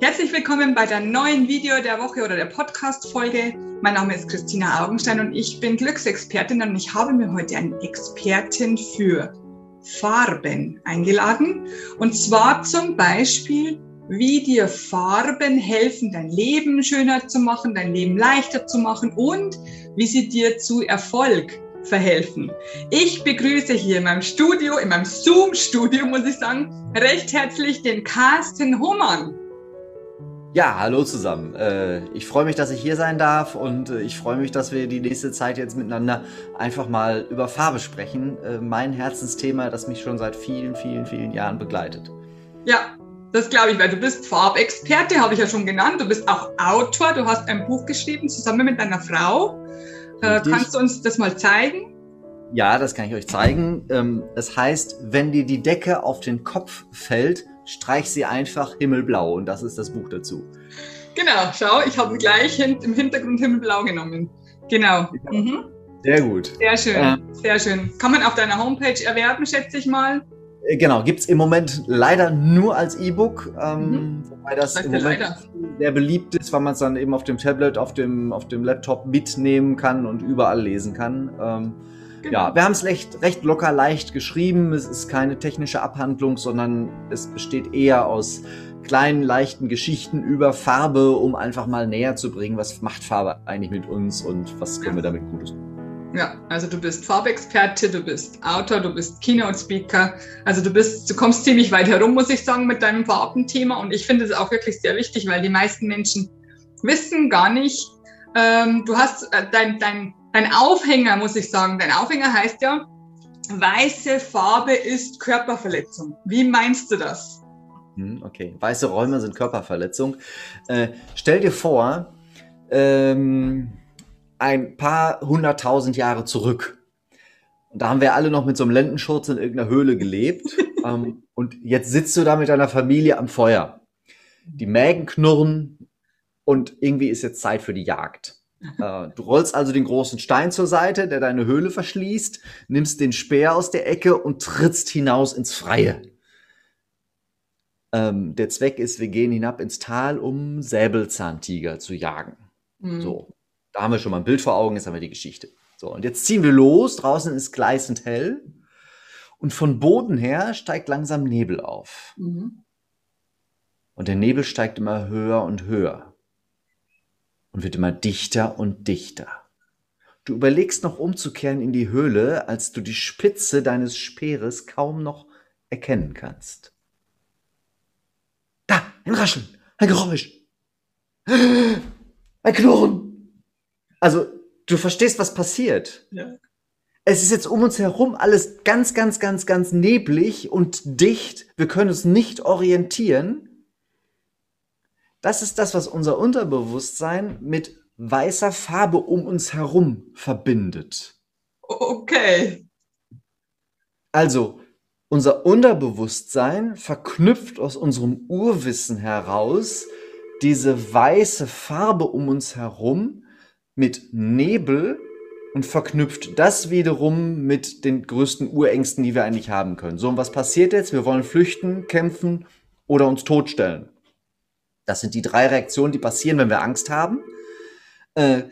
Herzlich willkommen bei der neuen Video der Woche oder der Podcast-Folge. Mein Name ist Christina Augenstein und ich bin Glücksexpertin und ich habe mir heute eine Expertin für Farben eingeladen. Und zwar zum Beispiel, wie dir Farben helfen, dein Leben schöner zu machen, dein Leben leichter zu machen und wie sie dir zu Erfolg verhelfen. Ich begrüße hier in meinem Studio, in meinem Zoom-Studio, muss ich sagen, recht herzlich den Carsten Hohmann. Ja, hallo zusammen. Äh, ich freue mich, dass ich hier sein darf und äh, ich freue mich, dass wir die nächste Zeit jetzt miteinander einfach mal über Farbe sprechen. Äh, mein Herzensthema, das mich schon seit vielen, vielen, vielen Jahren begleitet. Ja, das glaube ich, weil du bist Farbexperte, habe ich ja schon genannt. Du bist auch Autor, du hast ein Buch geschrieben zusammen mit deiner Frau. Richtig. Kannst du uns das mal zeigen? Ja, das kann ich euch zeigen. Ähm, es heißt, wenn dir die Decke auf den Kopf fällt, streich sie einfach himmelblau und das ist das Buch dazu. Genau, schau, ich habe gleich im Hintergrund himmelblau genommen. Genau. Mhm. Sehr gut. Sehr schön, äh, sehr schön. Kann man auf deiner Homepage erwerben, schätze ich mal. Äh, genau, gibt es im Moment leider nur als E-Book, ähm, mhm. wobei das, das im Moment leider. sehr beliebt ist, weil man es dann eben auf dem Tablet, auf dem, auf dem Laptop mitnehmen kann und überall lesen kann. Ähm, Genau. Ja, wir haben es recht, recht locker leicht geschrieben. Es ist keine technische Abhandlung, sondern es besteht eher aus kleinen, leichten Geschichten über Farbe, um einfach mal näher zu bringen, was macht Farbe eigentlich mit uns und was können wir damit Gutes tun. Ja, also du bist Farbexperte, du bist Autor, du bist Keynote-Speaker. Also du bist, du kommst ziemlich weit herum, muss ich sagen, mit deinem Farbenthema. Und ich finde es auch wirklich sehr wichtig, weil die meisten Menschen wissen gar nicht, ähm, du hast äh, dein, dein Dein Aufhänger, muss ich sagen, dein Aufhänger heißt ja, weiße Farbe ist Körperverletzung. Wie meinst du das? Hm, okay, weiße Räume sind Körperverletzung. Äh, stell dir vor, ähm, ein paar hunderttausend Jahre zurück. Und da haben wir alle noch mit so einem Lendenschurz in irgendeiner Höhle gelebt. ähm, und jetzt sitzt du da mit deiner Familie am Feuer. Die Mägen knurren und irgendwie ist jetzt Zeit für die Jagd. Äh, du rollst also den großen Stein zur Seite, der deine Höhle verschließt, nimmst den Speer aus der Ecke und trittst hinaus ins Freie. Ähm, der Zweck ist, wir gehen hinab ins Tal, um Säbelzahntiger zu jagen. Mhm. So, da haben wir schon mal ein Bild vor Augen, jetzt haben wir die Geschichte. So, und jetzt ziehen wir los, draußen ist gleißend hell und von Boden her steigt langsam Nebel auf. Mhm. Und der Nebel steigt immer höher und höher und wird immer dichter und dichter. Du überlegst noch umzukehren in die Höhle, als du die Spitze deines Speeres kaum noch erkennen kannst. Da, ein Rascheln, ein Geräusch, ein Knurren. Also, du verstehst, was passiert. Ja. Es ist jetzt um uns herum alles ganz, ganz, ganz, ganz neblig und dicht. Wir können uns nicht orientieren. Das ist das, was unser Unterbewusstsein mit weißer Farbe um uns herum verbindet. Okay. Also, unser Unterbewusstsein verknüpft aus unserem Urwissen heraus diese weiße Farbe um uns herum mit Nebel und verknüpft das wiederum mit den größten Urängsten, die wir eigentlich haben können. So, und was passiert jetzt? Wir wollen flüchten, kämpfen oder uns totstellen. Das sind die drei Reaktionen, die passieren, wenn wir Angst haben. Äh,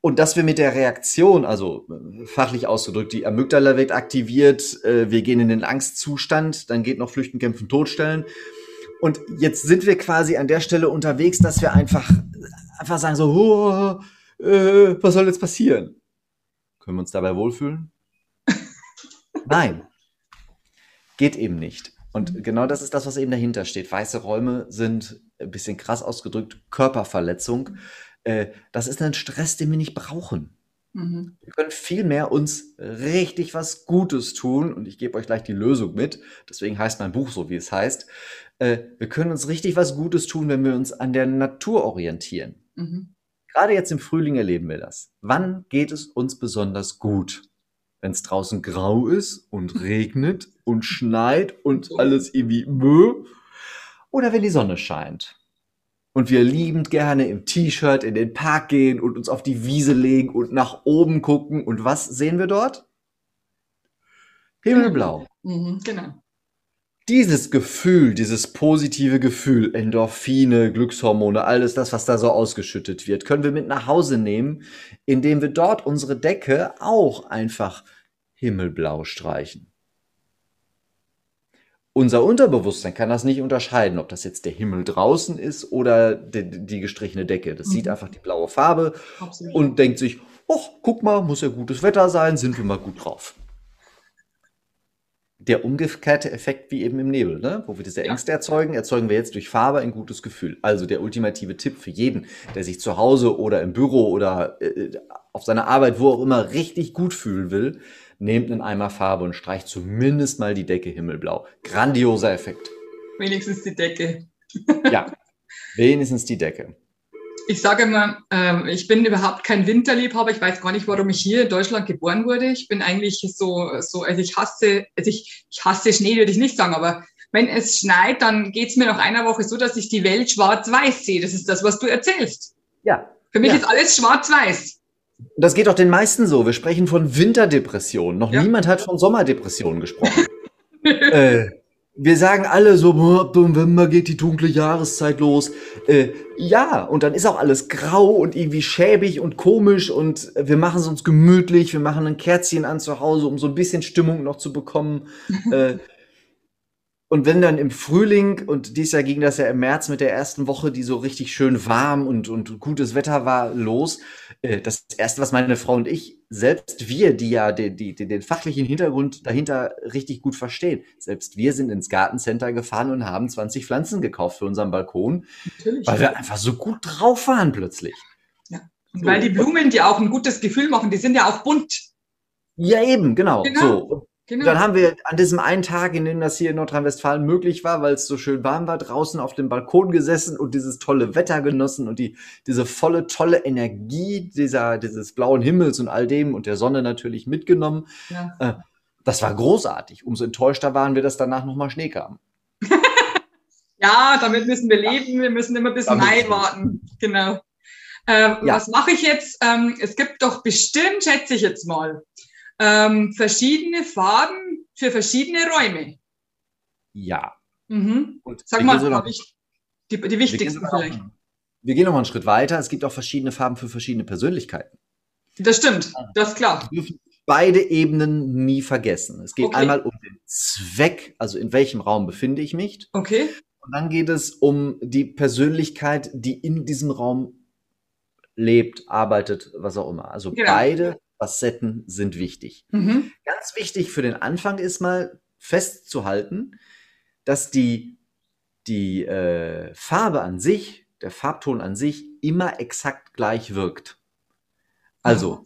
und dass wir mit der Reaktion, also äh, fachlich ausgedrückt, die Amygdala wird aktiviert, äh, wir gehen in den Angstzustand, dann geht noch Flüchten, Kämpfen, Totstellen. Und jetzt sind wir quasi an der Stelle unterwegs, dass wir einfach, einfach sagen so, oh, äh, was soll jetzt passieren? Können wir uns dabei wohlfühlen? Nein. Geht eben nicht. Und genau das ist das, was eben dahinter steht. Weiße Räume sind ein bisschen krass ausgedrückt, Körperverletzung. Äh, das ist ein Stress, den wir nicht brauchen. Mhm. Wir können vielmehr uns richtig was Gutes tun und ich gebe euch gleich die Lösung mit. Deswegen heißt mein Buch so, wie es heißt. Äh, wir können uns richtig was Gutes tun, wenn wir uns an der Natur orientieren. Mhm. Gerade jetzt im Frühling erleben wir das. Wann geht es uns besonders gut? Wenn es draußen grau ist und regnet und schneit und alles irgendwie oder wenn die Sonne scheint. Und wir liebend gerne im T-Shirt in den Park gehen und uns auf die Wiese legen und nach oben gucken. Und was sehen wir dort? Himmelblau. Mhm, genau. Dieses Gefühl, dieses positive Gefühl, Endorphine, Glückshormone, alles das, was da so ausgeschüttet wird, können wir mit nach Hause nehmen, indem wir dort unsere Decke auch einfach himmelblau streichen. Unser Unterbewusstsein kann das nicht unterscheiden, ob das jetzt der Himmel draußen ist oder die, die gestrichene Decke. Das mhm. sieht einfach die blaue Farbe Absolut. und denkt sich, ach, guck mal, muss ja gutes Wetter sein, sind wir mal gut drauf der umgekehrte Effekt wie eben im Nebel, ne? wo wir diese Ängste ja. erzeugen, erzeugen wir jetzt durch Farbe ein gutes Gefühl. Also der ultimative Tipp für jeden, der sich zu Hause oder im Büro oder äh, auf seiner Arbeit, wo auch immer, richtig gut fühlen will, nehmt einen Eimer Farbe und streicht zumindest mal die Decke himmelblau. Grandioser Effekt. Wenigstens die Decke. ja, wenigstens die Decke ich sage immer, ähm, ich bin überhaupt kein Winterliebhaber. Ich weiß gar nicht, warum ich hier in Deutschland geboren wurde. Ich bin eigentlich so, so also ich hasse, also ich, ich hasse Schnee, würde ich nicht sagen, aber wenn es schneit, dann geht es mir nach einer Woche so, dass ich die Welt schwarz-weiß sehe. Das ist das, was du erzählst. Ja. Für mich ja. ist alles schwarz-weiß. Das geht auch den meisten so. Wir sprechen von Winterdepression. Noch ja. niemand hat von Sommerdepression gesprochen. äh, wir sagen alle so, November geht die dunkle Jahreszeit los. Äh, ja, und dann ist auch alles grau und irgendwie schäbig und komisch und wir machen es uns gemütlich, wir machen ein Kerzchen an zu Hause, um so ein bisschen Stimmung noch zu bekommen. äh, und wenn dann im Frühling, und dies Jahr ging das ja im März mit der ersten Woche, die so richtig schön warm und, und gutes Wetter war, los. Äh, das erste, was meine Frau und ich, selbst wir, die ja die, die, den fachlichen Hintergrund dahinter richtig gut verstehen, selbst wir sind ins Gartencenter gefahren und haben 20 Pflanzen gekauft für unseren Balkon, Natürlich. weil wir einfach so gut drauf waren plötzlich. Ja. Und weil die Blumen, die auch ein gutes Gefühl machen, die sind ja auch bunt. Ja, eben, genau. genau. So. Genau. Dann haben wir an diesem einen Tag, in dem das hier in Nordrhein-Westfalen möglich war, weil es so schön warm war, draußen auf dem Balkon gesessen und dieses tolle Wetter genossen und die, diese volle, tolle Energie dieser, dieses blauen Himmels und all dem und der Sonne natürlich mitgenommen. Ja. Äh, das war großartig. Umso enttäuschter waren wir, dass danach nochmal Schnee kam. ja, damit müssen wir leben. Wir müssen immer bis damit Mai warten. Genau. Ähm, ja. Was mache ich jetzt? Ähm, es gibt doch bestimmt, schätze ich jetzt mal, ähm, verschiedene Farben für verschiedene Räume. Ja. Mhm. Und Sag mal, noch, ich, die, die wichtigsten vielleicht. wir gehen noch mal einen Schritt weiter. Es gibt auch verschiedene Farben für verschiedene Persönlichkeiten. Das stimmt, das ist klar. Wir dürfen beide Ebenen nie vergessen. Es geht okay. einmal um den Zweck, also in welchem Raum befinde ich mich. Okay. Und dann geht es um die Persönlichkeit, die in diesem Raum lebt, arbeitet, was auch immer. Also genau. beide Facetten sind wichtig. Mhm. Ganz wichtig für den Anfang ist mal festzuhalten, dass die, die äh, Farbe an sich, der Farbton an sich immer exakt gleich wirkt. Also,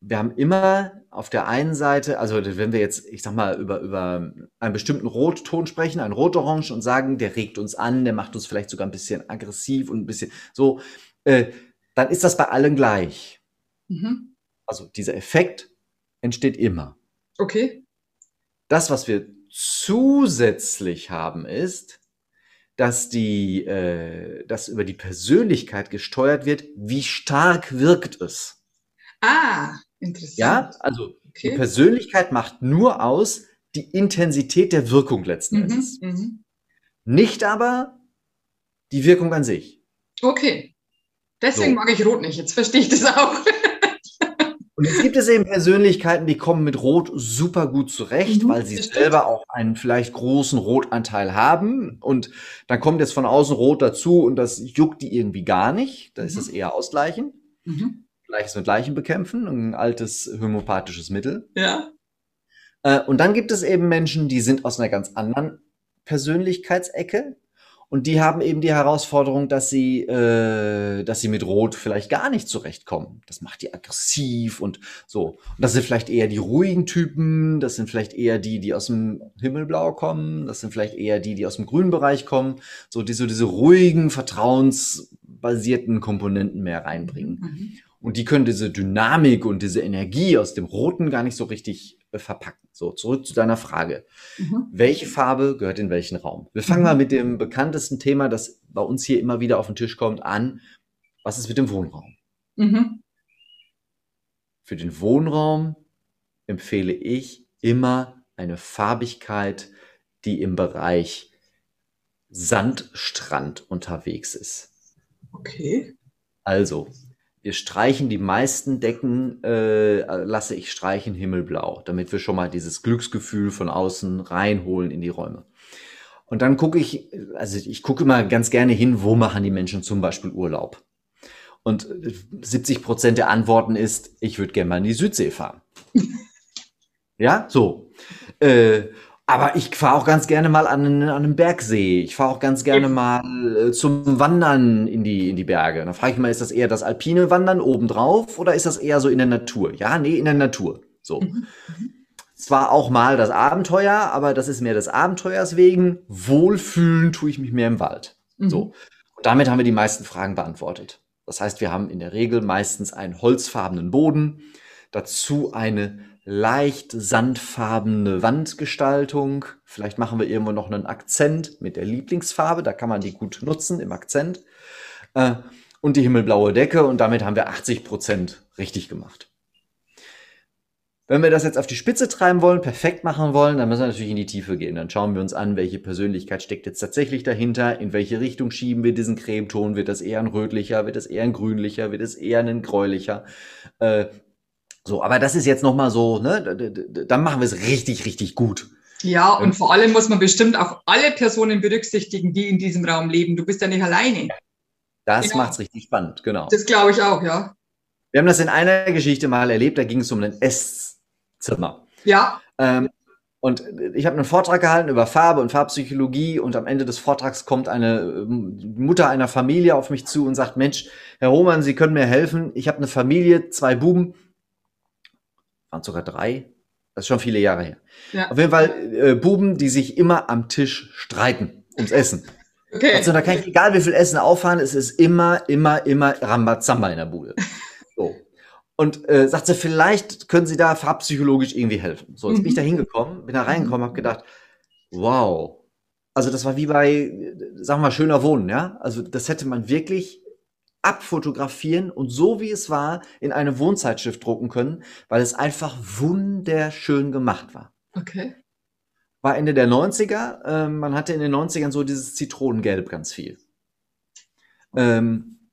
wir haben immer auf der einen Seite, also wenn wir jetzt, ich sag mal, über, über einen bestimmten Rotton sprechen, ein Rot-Orange und sagen, der regt uns an, der macht uns vielleicht sogar ein bisschen aggressiv und ein bisschen so, äh, dann ist das bei allen gleich. Mhm. Also dieser Effekt entsteht immer. Okay. Das, was wir zusätzlich haben, ist, dass die, äh, dass über die Persönlichkeit gesteuert wird, wie stark wirkt es. Ah, interessant. Ja, also okay. die Persönlichkeit macht nur aus die Intensität der Wirkung letzten mhm, Endes. Mhm. Nicht aber die Wirkung an sich. Okay. Deswegen so. mag ich Rot nicht. Jetzt verstehe ich das auch. Und jetzt gibt es eben Persönlichkeiten, die kommen mit Rot super gut zurecht, mhm, weil sie selber auch einen vielleicht großen Rotanteil haben. Und dann kommt jetzt von außen Rot dazu und das juckt die irgendwie gar nicht. Da mhm. ist es eher ausgleichen. Mhm. Gleiches mit Leichen bekämpfen, ein altes homöopathisches Mittel. Ja. Äh, und dann gibt es eben Menschen, die sind aus einer ganz anderen Persönlichkeitsecke. Und die haben eben die Herausforderung, dass sie, äh, dass sie mit Rot vielleicht gar nicht zurechtkommen. Das macht die aggressiv und so. Und das sind vielleicht eher die ruhigen Typen, das sind vielleicht eher die, die aus dem Himmelblau kommen, das sind vielleicht eher die, die aus dem grünen Bereich kommen. So, die so diese ruhigen, vertrauensbasierten Komponenten mehr reinbringen. Mhm. Und die können diese Dynamik und diese Energie aus dem Roten gar nicht so richtig äh, verpacken. So, zurück zu deiner Frage. Mhm. Welche Farbe gehört in welchen Raum? Wir fangen mhm. mal mit dem bekanntesten Thema, das bei uns hier immer wieder auf den Tisch kommt, an. Was ist mit dem Wohnraum? Mhm. Für den Wohnraum empfehle ich immer eine Farbigkeit die im Bereich Sandstrand unterwegs ist. Okay. Also, wir streichen die meisten Decken, äh, lasse ich streichen himmelblau, damit wir schon mal dieses Glücksgefühl von außen reinholen in die Räume. Und dann gucke ich, also ich gucke immer ganz gerne hin, wo machen die Menschen zum Beispiel Urlaub. Und 70 Prozent der Antworten ist, ich würde gerne mal in die Südsee fahren. ja, so. Äh, aber ich fahre auch ganz gerne mal an, an einem Bergsee. Ich fahre auch ganz gerne mal äh, zum Wandern in die, in die Berge. Da frage ich mal, ist das eher das alpine Wandern obendrauf oder ist das eher so in der Natur? Ja, nee, in der Natur. So. Mhm. Zwar auch mal das Abenteuer, aber das ist mehr des Abenteuers wegen. Wohlfühlen tue ich mich mehr im Wald. Mhm. So. Und damit haben wir die meisten Fragen beantwortet. Das heißt, wir haben in der Regel meistens einen holzfarbenen Boden, dazu eine leicht sandfarbene Wandgestaltung. Vielleicht machen wir irgendwo noch einen Akzent mit der Lieblingsfarbe, da kann man die gut nutzen im Akzent. Äh, und die himmelblaue Decke und damit haben wir 80 Prozent richtig gemacht. Wenn wir das jetzt auf die Spitze treiben wollen, perfekt machen wollen, dann müssen wir natürlich in die Tiefe gehen. Dann schauen wir uns an, welche Persönlichkeit steckt jetzt tatsächlich dahinter, in welche Richtung schieben wir diesen Cremeton, wird das eher ein rötlicher, wird das eher ein grünlicher, wird es eher ein gräulicher. Äh, so, aber das ist jetzt nochmal so, ne, dann machen wir es richtig, richtig gut. Ja, und vor allem muss man bestimmt auch alle Personen berücksichtigen, die in diesem Raum leben. Du bist ja nicht alleine. Das genau. macht's richtig spannend, genau. Das glaube ich auch, ja. Wir haben das in einer Geschichte mal erlebt, da ging es um einen Ess Zimmer. Ja. Ähm, und ich habe einen Vortrag gehalten über Farbe und Farbpsychologie und am Ende des Vortrags kommt eine ähm, Mutter einer Familie auf mich zu und sagt, Mensch, Herr Roman, Sie können mir helfen. Ich habe eine Familie, zwei Buben, waren sogar drei, das ist schon viele Jahre her. Ja. Auf jeden Fall äh, Buben, die sich immer am Tisch streiten ums Essen. Okay. Also da kann ich, egal wie viel Essen auffahren, es ist immer, immer, immer Rambazamba in der Bude. So und äh, sagte, vielleicht können Sie da farbpsychologisch irgendwie helfen. So, jetzt mhm. bin ich da mhm. hingekommen, bin da reingekommen, habe gedacht, wow. Also das war wie bei, sagen wir mal, schöner Wohnen, ja. Also das hätte man wirklich abfotografieren und so wie es war in eine Wohnzeitschrift drucken können, weil es einfach wunderschön gemacht war. Okay. War Ende der 90er. Äh, man hatte in den 90ern so dieses Zitronengelb ganz viel. Ähm,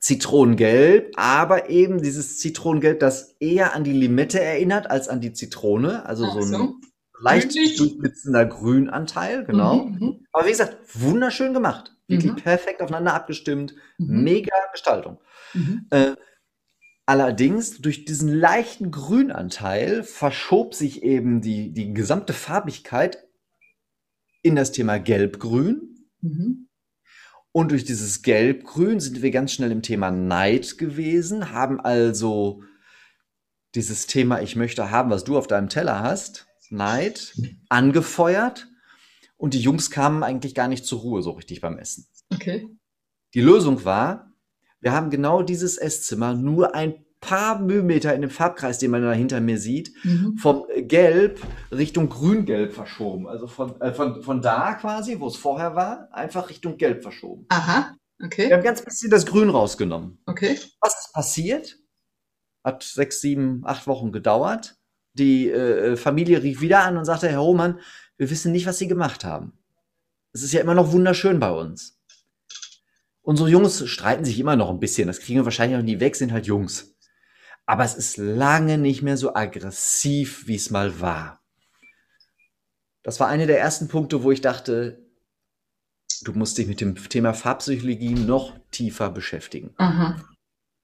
Zitronengelb, aber eben dieses Zitronengelb, das eher an die Limette erinnert als an die Zitrone. Also Ach so ein leicht durchblitzender Grünanteil, genau. Mhm, mhm, aber wie gesagt, wunderschön gemacht. Wirklich mhm. perfekt aufeinander abgestimmt. Mhm. Mega Gestaltung. Mhm. Äh, allerdings, durch diesen leichten Grünanteil verschob sich eben die, die gesamte Farbigkeit in das Thema Gelb-Grün. Mhm. Und durch dieses Gelb-Grün sind wir ganz schnell im Thema Neid gewesen, haben also dieses Thema, ich möchte haben, was du auf deinem Teller hast, Neid, angefeuert. Und die Jungs kamen eigentlich gar nicht zur Ruhe so richtig beim Essen. Okay. Die Lösung war, wir haben genau dieses Esszimmer nur ein paar Millimeter in dem Farbkreis, den man da hinter mir sieht, mhm. vom Gelb Richtung Grün-Gelb verschoben. Also von, äh, von, von da quasi, wo es vorher war, einfach Richtung Gelb verschoben. Aha, okay. Wir haben ganz bisschen das Grün rausgenommen. Okay. Was ist passiert? Hat sechs, sieben, acht Wochen gedauert. Die äh, Familie rief wieder an und sagte, Herr Hohmann, wir wissen nicht, was Sie gemacht haben. Es ist ja immer noch wunderschön bei uns. Unsere Jungs streiten sich immer noch ein bisschen. Das kriegen wir wahrscheinlich auch nie weg, sind halt Jungs aber es ist lange nicht mehr so aggressiv, wie es mal war. Das war einer der ersten Punkte, wo ich dachte, du musst dich mit dem Thema Farbpsychologie noch tiefer beschäftigen. Aha.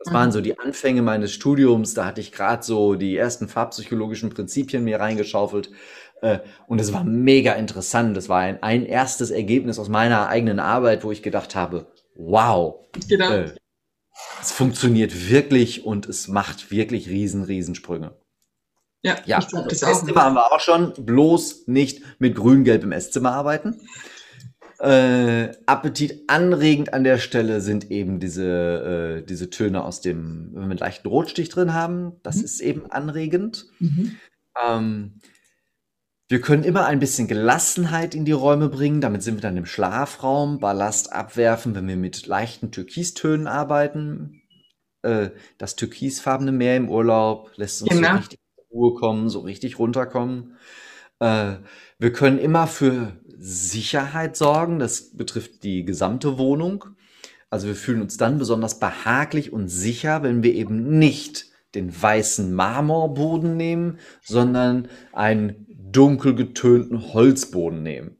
Das waren so die Anfänge meines Studiums. Da hatte ich gerade so die ersten farbpsychologischen Prinzipien mir reingeschaufelt. Äh, und es war mega interessant. Das war ein, ein erstes Ergebnis aus meiner eigenen Arbeit, wo ich gedacht habe, wow. Genau. Äh, es funktioniert wirklich und es macht wirklich riesen, riesen Sprünge. Ja, ja. Ich glaub, das Esszimmer haben wir auch schon. Bloß nicht mit grün-gelb im Esszimmer arbeiten. Äh, Appetit anregend an der Stelle sind eben diese, äh, diese Töne aus dem, wenn wir einen leichten Rotstich drin haben. Das mhm. ist eben anregend. Mhm. Ähm, wir können immer ein bisschen Gelassenheit in die Räume bringen. Damit sind wir dann im Schlafraum. Ballast abwerfen, wenn wir mit leichten Türkistönen arbeiten. Äh, das türkisfarbene Meer im Urlaub lässt uns genau. so richtig zur Ruhe kommen, so richtig runterkommen. Äh, wir können immer für Sicherheit sorgen. Das betrifft die gesamte Wohnung. Also wir fühlen uns dann besonders behaglich und sicher, wenn wir eben nicht den weißen Marmorboden nehmen, sondern einen dunkel getönten Holzboden nehmen.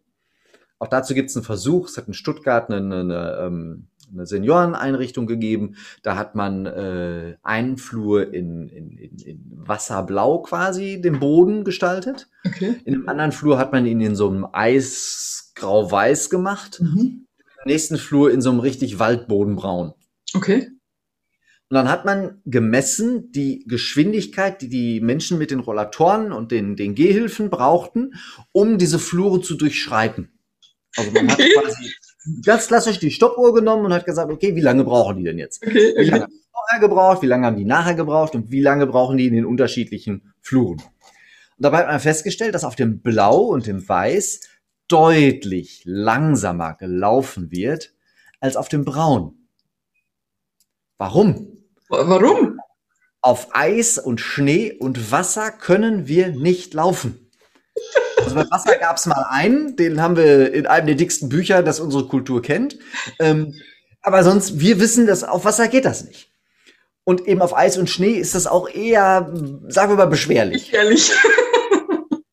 Auch dazu gibt es einen Versuch. Es hat in Stuttgart eine, eine, eine, ähm, eine Senioreneinrichtung gegeben. Da hat man äh, einen Flur in, in, in, in Wasserblau quasi den Boden gestaltet. Okay. In einem anderen Flur hat man ihn in so einem Eisgrau-Weiß gemacht. Mhm. Im nächsten Flur in so einem richtig Waldbodenbraun. Okay. Und dann hat man gemessen die Geschwindigkeit, die die Menschen mit den Rollatoren und den, den Gehhilfen brauchten, um diese Flure zu durchschreiten. Also man hat quasi ganz klassisch die Stoppuhr genommen und hat gesagt, okay, wie lange brauchen die denn jetzt? Okay, okay. Wie lange haben die vorher gebraucht, wie lange haben die nachher gebraucht und wie lange brauchen die in den unterschiedlichen Fluren? Und dabei hat man festgestellt, dass auf dem Blau und dem Weiß deutlich langsamer gelaufen wird als auf dem Braun. Warum? Warum? Auf Eis und Schnee und Wasser können wir nicht laufen. Also bei Wasser gab es mal einen, den haben wir in einem der dicksten Bücher, das unsere Kultur kennt. Ähm, aber sonst, wir wissen, dass auf Wasser geht das nicht. Und eben auf Eis und Schnee ist das auch eher, sagen wir mal, beschwerlich. Beschwerlich.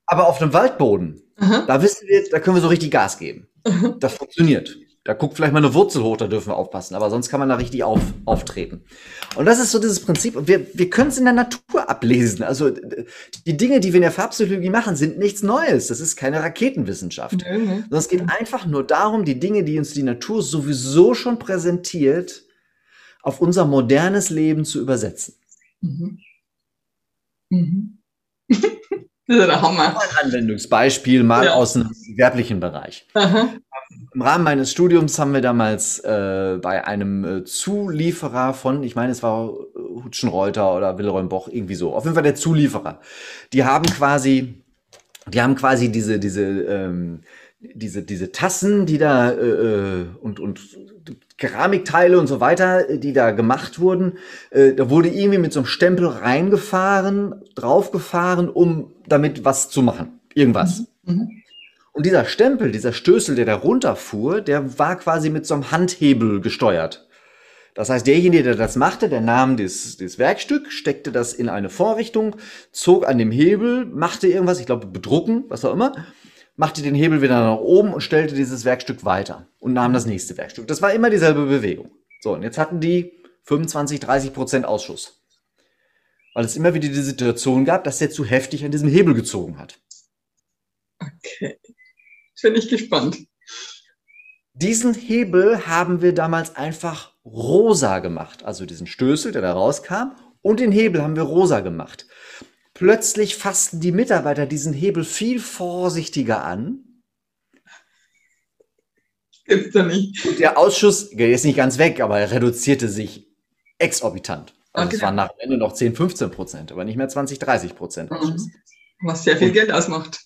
aber auf dem Waldboden, Aha. da wissen wir, da können wir so richtig Gas geben. Aha. Das funktioniert da guckt vielleicht mal eine Wurzel hoch, da dürfen wir aufpassen, aber sonst kann man da richtig auf, auftreten. Und das ist so dieses Prinzip, und wir, wir können es in der Natur ablesen. Also die Dinge, die wir in der Farbpsychologie machen, sind nichts Neues. Das ist keine Raketenwissenschaft. Mhm. Sondern es geht einfach nur darum, die Dinge, die uns die Natur sowieso schon präsentiert, auf unser modernes Leben zu übersetzen. Mhm. Mhm. das ist der Hammer. Ein Anwendungsbeispiel mal ja. aus dem gewerblichen Bereich. Aha im Rahmen meines Studiums haben wir damals äh, bei einem äh, Zulieferer von, ich meine, es war Hutschenreuter oder Wilhelm Boch, irgendwie so. Auf jeden Fall der Zulieferer. Die haben quasi, die haben quasi diese, diese, ähm, diese, diese Tassen, die da äh, äh und, und Keramikteile und so weiter, die da gemacht wurden, äh, da wurde irgendwie mit so einem Stempel reingefahren, draufgefahren, um damit was zu machen. Irgendwas. Mhm. Mhm. Und dieser Stempel, dieser Stößel, der da runterfuhr, der war quasi mit so einem Handhebel gesteuert. Das heißt, derjenige, der das machte, der nahm das, das Werkstück, steckte das in eine Vorrichtung, zog an dem Hebel, machte irgendwas, ich glaube bedrucken, was auch immer, machte den Hebel wieder nach oben und stellte dieses Werkstück weiter und nahm das nächste Werkstück. Das war immer dieselbe Bewegung. So, und jetzt hatten die 25, 30 Prozent Ausschuss. Weil es immer wieder die Situation gab, dass der zu heftig an diesem Hebel gezogen hat. Okay. Bin ich gespannt. Diesen Hebel haben wir damals einfach rosa gemacht. Also diesen Stößel, der da rauskam, und den Hebel haben wir rosa gemacht. Plötzlich fassten die Mitarbeiter diesen Hebel viel vorsichtiger an. Gibt's da nicht. Und der Ausschuss, der ist nicht ganz weg, aber er reduzierte sich exorbitant. Also okay. es waren nach Ende noch 10, 15 Prozent, aber nicht mehr 20, 30 Prozent Ausschuss. Was sehr viel Geld ausmacht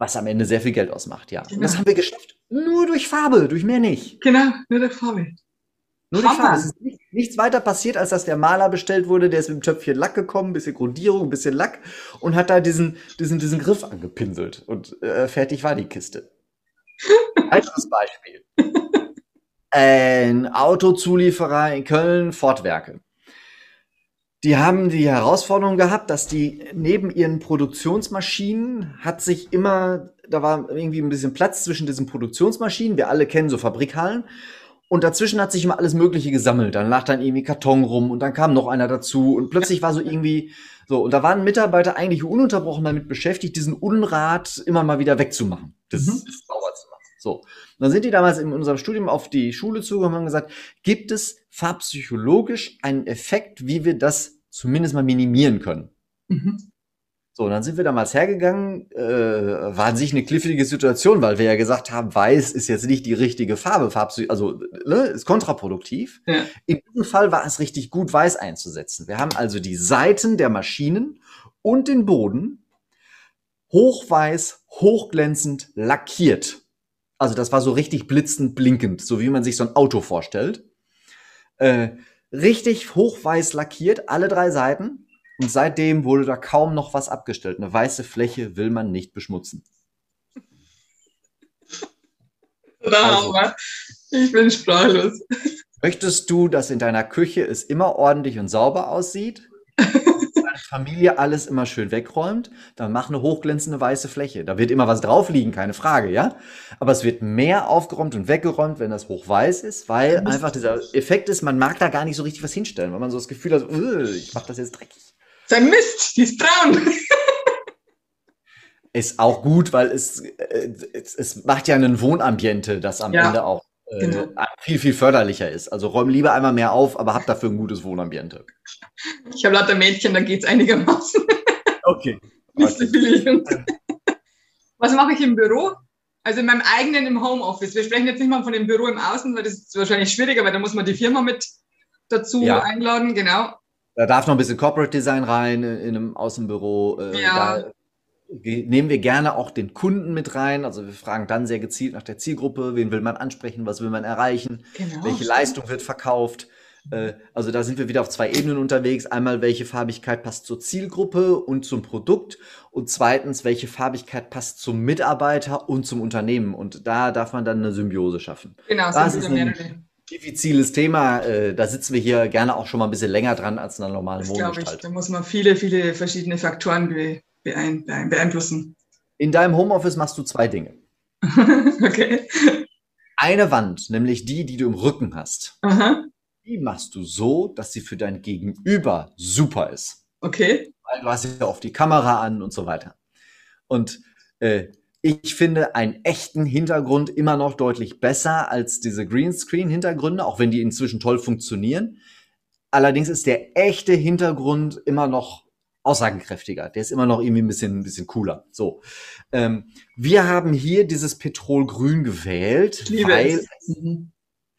was am Ende sehr viel Geld ausmacht, ja. Genau. Und das haben wir geschafft. Nur durch Farbe, durch mehr nicht. Genau, nur durch Farbe. Nur durch Farbe. Es ist nicht, nichts weiter passiert, als dass der Maler bestellt wurde, der ist mit dem Töpfchen Lack gekommen, bisschen Grundierung, ein bisschen Lack und hat da diesen, diesen, diesen Griff angepinselt. Und äh, fertig war die Kiste. Weiteres Beispiel. Ein Autozulieferer in Köln, Fortwerke die haben die Herausforderung gehabt, dass die neben ihren Produktionsmaschinen hat sich immer, da war irgendwie ein bisschen Platz zwischen diesen Produktionsmaschinen. Wir alle kennen so Fabrikhallen. Und dazwischen hat sich immer alles Mögliche gesammelt. Dann lag dann irgendwie Karton rum und dann kam noch einer dazu und plötzlich war so irgendwie so. Und da waren Mitarbeiter eigentlich ununterbrochen damit beschäftigt, diesen Unrat immer mal wieder wegzumachen. Das, mhm. das sauber zu machen. So. Und dann sind die damals in unserem Studium auf die Schule zugekommen und haben gesagt, gibt es farbpsychologisch einen Effekt, wie wir das zumindest mal minimieren können? Mhm. So, und dann sind wir damals hergegangen, äh, war an sich eine kliffige Situation, weil wir ja gesagt haben, weiß ist jetzt nicht die richtige Farbe, Farbpsy also ne, ist kontraproduktiv. Ja. In diesem Fall war es richtig gut, weiß einzusetzen. Wir haben also die Seiten der Maschinen und den Boden hochweiß, hochglänzend lackiert. Also das war so richtig blitzend blinkend, so wie man sich so ein Auto vorstellt. Äh, richtig hochweiß lackiert, alle drei Seiten. Und seitdem wurde da kaum noch was abgestellt. Eine weiße Fläche will man nicht beschmutzen. Also, ich bin sprachlos. Möchtest du, dass in deiner Küche es immer ordentlich und sauber aussieht? Deine Familie alles immer schön wegräumt, dann mach eine hochglänzende weiße Fläche. Da wird immer was drauf liegen, keine Frage, ja? Aber es wird mehr aufgeräumt und weggeräumt, wenn das hochweiß ist, weil einfach dieser Effekt ist, man mag da gar nicht so richtig was hinstellen, weil man so das Gefühl hat, ich mach das jetzt dreckig. Sein Mist, die ist braun. ist auch gut, weil es, äh, es, es macht ja einen Wohnambiente, das am ja, Ende auch äh, genau. viel, viel förderlicher ist. Also räum lieber einmal mehr auf, aber hab dafür ein gutes Wohnambiente. Ich habe lauter Mädchen, da geht's einigermaßen. Okay. okay. Was mache ich im Büro? Also in meinem eigenen im Homeoffice. Wir sprechen jetzt nicht mal von dem Büro im Außen, weil das ist wahrscheinlich schwieriger, weil da muss man die Firma mit dazu ja. einladen, genau. Da darf noch ein bisschen Corporate Design rein in einem Außenbüro. Äh, ja. Da nehmen wir gerne auch den Kunden mit rein. Also wir fragen dann sehr gezielt nach der Zielgruppe, wen will man ansprechen, was will man erreichen, genau, welche stimmt. Leistung wird verkauft. Äh, also da sind wir wieder auf zwei Ebenen unterwegs. Einmal, welche Farbigkeit passt zur Zielgruppe und zum Produkt und zweitens, welche Farbigkeit passt zum Mitarbeiter und zum Unternehmen. Und da darf man dann eine Symbiose schaffen. Genau, das ist ein diffiziles Thema. Äh, da sitzen wir hier gerne auch schon mal ein bisschen länger dran als in einer normalen ich. Da muss man viele, viele verschiedene Faktoren beeinflussen. In deinem Homeoffice machst du zwei Dinge. okay. Eine Wand, nämlich die, die du im Rücken hast. Aha. Die machst du so, dass sie für dein Gegenüber super ist. Okay. Weil du hast ja oft die Kamera an und so weiter. Und äh, ich finde einen echten Hintergrund immer noch deutlich besser als diese Greenscreen-Hintergründe, auch wenn die inzwischen toll funktionieren. Allerdings ist der echte Hintergrund immer noch aussagekräftiger. Der ist immer noch irgendwie ein bisschen, ein bisschen cooler. So. Ähm, wir haben hier dieses Petrolgrün gewählt, weil es,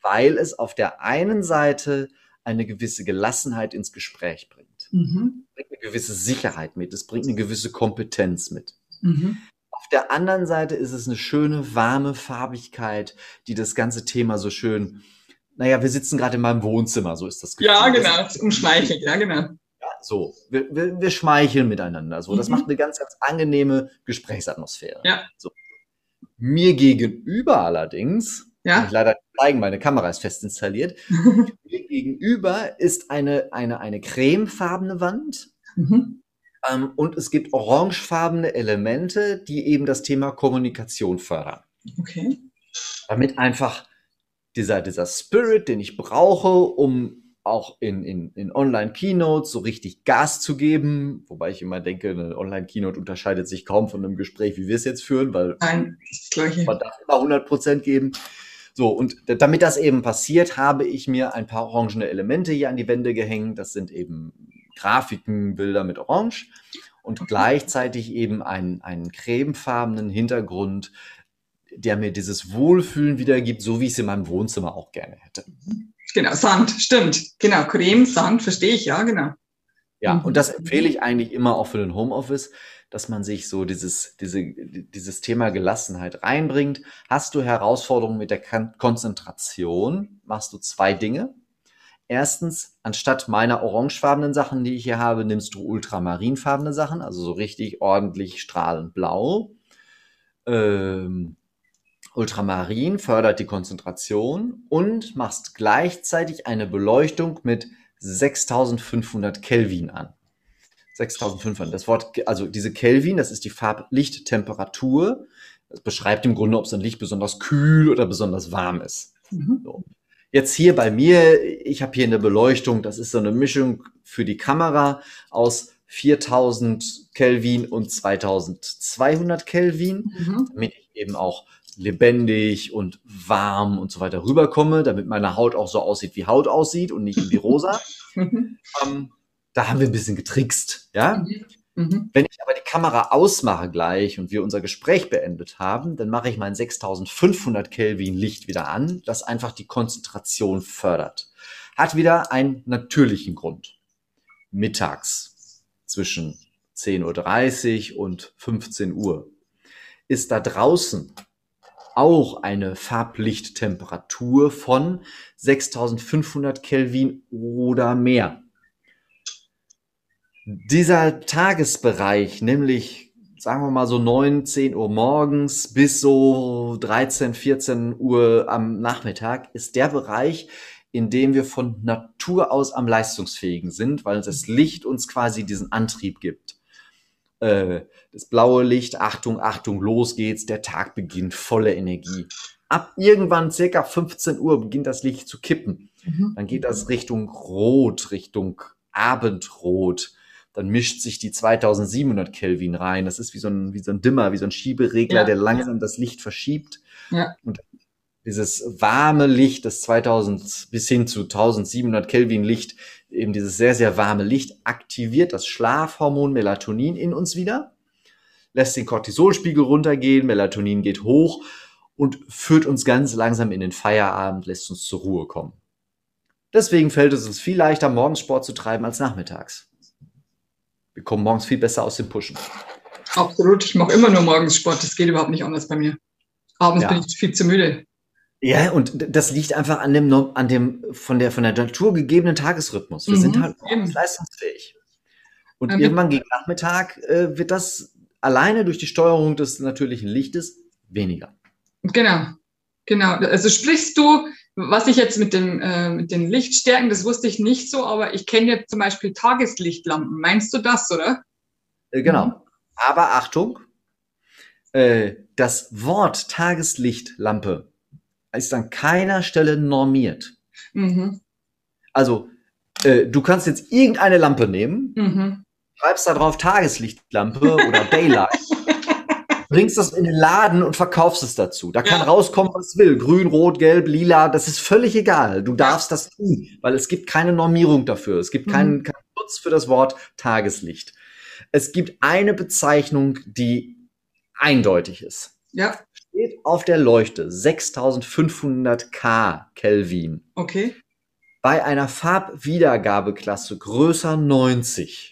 weil es auf der einen Seite eine gewisse Gelassenheit ins Gespräch bringt. Mhm. Es bringt eine gewisse Sicherheit mit. Es bringt eine gewisse Kompetenz mit. Mhm. Auf der anderen Seite ist es eine schöne, warme Farbigkeit, die das ganze Thema so schön, naja, wir sitzen gerade in meinem Wohnzimmer, so ist das Gefühl. Ja, genau, umschmeichelt, ja, genau. So, wir, wir, wir schmeicheln miteinander. So, das mhm. macht eine ganz, ganz angenehme Gesprächsatmosphäre. Ja. So. Mir gegenüber allerdings, ja. ich leider zeigen, meine Kamera ist fest installiert. mir gegenüber ist eine, eine, eine cremefarbene Wand. Mhm. Ähm, und es gibt orangefarbene Elemente, die eben das Thema Kommunikation fördern. Okay. Damit einfach dieser, dieser Spirit, den ich brauche, um auch in, in, in Online-Keynotes so richtig Gas zu geben, wobei ich immer denke, eine Online-Keynote unterscheidet sich kaum von einem Gespräch, wie wir es jetzt führen, weil Nein, man darf immer 100 Prozent geben. So, und damit das eben passiert, habe ich mir ein paar orangene Elemente hier an die Wände gehängt. Das sind eben Grafiken, Bilder mit Orange und gleichzeitig eben einen, einen cremefarbenen Hintergrund, der mir dieses Wohlfühlen wiedergibt, so wie ich es in meinem Wohnzimmer auch gerne hätte. Mhm. Genau, Sand, stimmt. Genau, Creme, Sand, verstehe ich, ja, genau. Ja, mhm. und das empfehle ich eigentlich immer auch für den Homeoffice, dass man sich so dieses, diese, dieses Thema Gelassenheit reinbringt. Hast du Herausforderungen mit der Konzentration, machst du zwei Dinge. Erstens, anstatt meiner orangefarbenen Sachen, die ich hier habe, nimmst du ultramarinfarbene Sachen, also so richtig ordentlich strahlend blau. Ähm, Ultramarin fördert die Konzentration und machst gleichzeitig eine Beleuchtung mit 6500 Kelvin an. 6500. Das Wort, also diese Kelvin, das ist die Farblichttemperatur. Das beschreibt im Grunde, ob so ein Licht besonders kühl oder besonders warm ist. Mhm. So. Jetzt hier bei mir, ich habe hier eine Beleuchtung, das ist so eine Mischung für die Kamera aus 4000 Kelvin und 2200 Kelvin, mhm. damit ich eben auch lebendig und warm und so weiter rüberkomme, damit meine Haut auch so aussieht, wie Haut aussieht und nicht irgendwie rosa. ähm, da haben wir ein bisschen getrickst, ja. Mhm. Mhm. Wenn ich aber die Kamera ausmache gleich und wir unser Gespräch beendet haben, dann mache ich mein 6500 Kelvin Licht wieder an, das einfach die Konzentration fördert. Hat wieder einen natürlichen Grund. Mittags zwischen 10.30 Uhr und 15 Uhr ist da draußen auch eine Farblichttemperatur von 6500 Kelvin oder mehr. Dieser Tagesbereich, nämlich sagen wir mal so 9, 10 Uhr morgens bis so 13, 14 Uhr am Nachmittag ist der Bereich, in dem wir von Natur aus am leistungsfähigen sind, weil das Licht uns quasi diesen Antrieb gibt. Äh, das blaue Licht, Achtung, Achtung, los geht's, der Tag beginnt, volle Energie. Ab irgendwann circa 15 Uhr beginnt das Licht zu kippen. Mhm. Dann geht das Richtung Rot, Richtung Abendrot dann mischt sich die 2700 Kelvin rein. Das ist wie so ein, wie so ein Dimmer, wie so ein Schieberegler, ja. der langsam das Licht verschiebt. Ja. Und dieses warme Licht, das 2000 bis hin zu 1700 Kelvin Licht, eben dieses sehr, sehr warme Licht, aktiviert das Schlafhormon Melatonin in uns wieder, lässt den Cortisolspiegel runtergehen, Melatonin geht hoch und führt uns ganz langsam in den Feierabend, lässt uns zur Ruhe kommen. Deswegen fällt es uns viel leichter, morgens Sport zu treiben als nachmittags. Wir kommen morgens viel besser aus dem Pushen. Absolut. Ich mache immer nur morgens Sport. Das geht überhaupt nicht anders bei mir. Abends ja. bin ich viel zu müde. Ja, und das liegt einfach an dem, an dem von der von der Natur gegebenen Tagesrhythmus. Wir mhm, sind halt leistungsfähig. Und ja, irgendwann gegen Nachmittag äh, wird das alleine durch die Steuerung des natürlichen Lichtes weniger. Genau, genau. Also sprichst du was ich jetzt mit, dem, äh, mit den Lichtstärken, das wusste ich nicht so, aber ich kenne jetzt zum Beispiel Tageslichtlampen. Meinst du das, oder? Äh, genau. Mhm. Aber Achtung, äh, das Wort Tageslichtlampe ist an keiner Stelle normiert. Mhm. Also, äh, du kannst jetzt irgendeine Lampe nehmen, mhm. schreibst da drauf Tageslichtlampe oder Daylight bringst das in den Laden und verkaufst es dazu. Da kann ja. rauskommen, was will. Grün, rot, gelb, lila, das ist völlig egal. Du darfst das tun, weil es gibt keine Normierung dafür. Es gibt keinen, mhm. keinen Schutz für das Wort Tageslicht. Es gibt eine Bezeichnung, die eindeutig ist. Ja. Steht auf der Leuchte 6500 K Kelvin. Okay. Bei einer Farbwiedergabeklasse größer 90